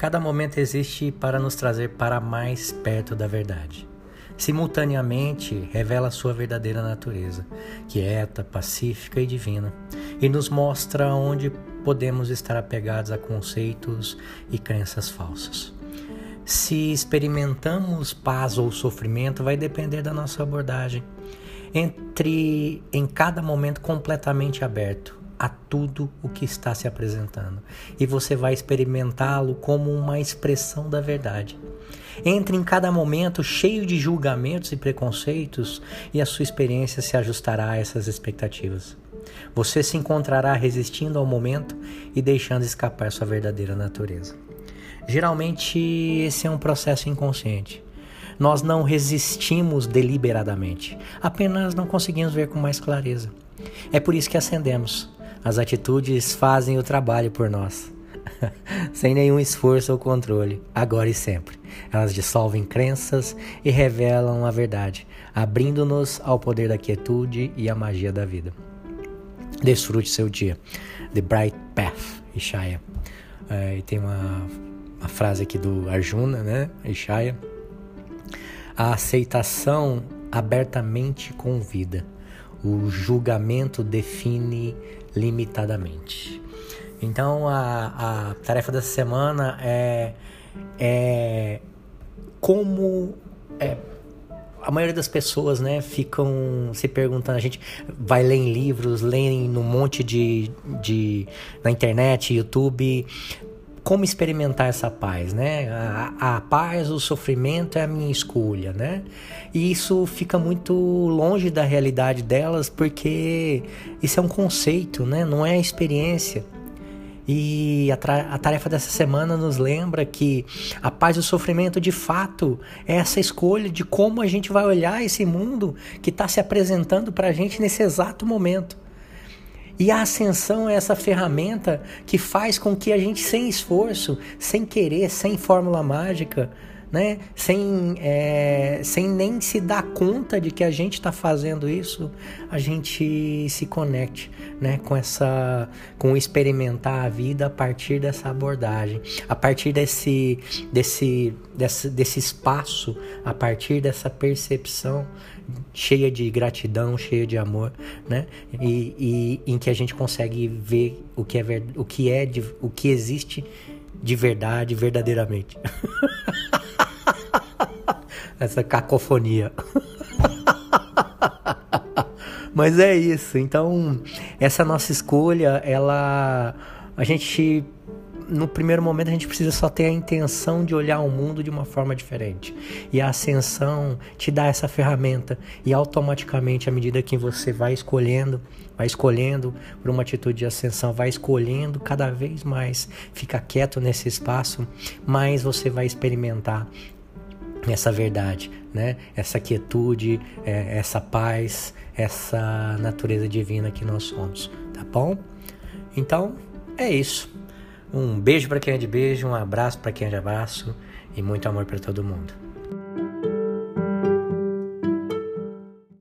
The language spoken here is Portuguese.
Cada momento existe para nos trazer para mais perto da verdade. Simultaneamente, revela sua verdadeira natureza, quieta, pacífica e divina, e nos mostra onde podemos estar apegados a conceitos e crenças falsas. Se experimentamos paz ou sofrimento, vai depender da nossa abordagem. Entre em cada momento completamente aberto, a tudo o que está se apresentando e você vai experimentá-lo como uma expressão da verdade. Entre em cada momento cheio de julgamentos e preconceitos e a sua experiência se ajustará a essas expectativas. Você se encontrará resistindo ao momento e deixando escapar sua verdadeira natureza. Geralmente, esse é um processo inconsciente. Nós não resistimos deliberadamente, apenas não conseguimos ver com mais clareza. É por isso que acendemos as atitudes fazem o trabalho por nós, sem nenhum esforço ou controle, agora e sempre. Elas dissolvem crenças e revelam a verdade, abrindo-nos ao poder da quietude e à magia da vida. Desfrute seu dia. The Bright Path, Ishaya. É, e tem uma, uma frase aqui do Arjuna, né? Ishaya. A aceitação abertamente convida. O julgamento define limitadamente. Então a, a tarefa dessa semana é, é como é, a maioria das pessoas né, ficam se perguntando, a gente vai ler em livros, lê num monte de, de na internet, YouTube, como experimentar essa paz, né? A, a, paz, o sofrimento é a minha escolha, né? E isso fica muito longe da realidade delas, porque isso é um conceito, né? Não é a experiência. E a, a, tarefa dessa semana nos lembra que a paz e o sofrimento, de fato, é essa escolha de como a gente vai olhar esse mundo que está se apresentando para a gente nesse exato momento. E a ascensão é essa ferramenta que faz com que a gente, sem esforço, sem querer, sem fórmula mágica, né? sem, é, sem nem se dar conta de que a gente está fazendo isso, a gente se conecte né? com essa com experimentar a vida a partir dessa abordagem, a partir desse, desse, desse, desse espaço, a partir dessa percepção cheia de gratidão, cheia de amor, né? E, e em que a gente consegue ver o que é o que é o que existe de verdade, verdadeiramente. Essa cacofonia. Mas é isso. Então, essa nossa escolha, ela a gente no primeiro momento a gente precisa só ter a intenção de olhar o mundo de uma forma diferente. E a ascensão te dá essa ferramenta e automaticamente à medida que você vai escolhendo, vai escolhendo por uma atitude de ascensão, vai escolhendo cada vez mais, fica quieto nesse espaço, mais você vai experimentar essa verdade, né? Essa quietude, é, essa paz, essa natureza divina que nós somos, tá bom? Então, é isso. Um beijo para quem é de beijo, um abraço para quem é de abraço e muito amor para todo mundo.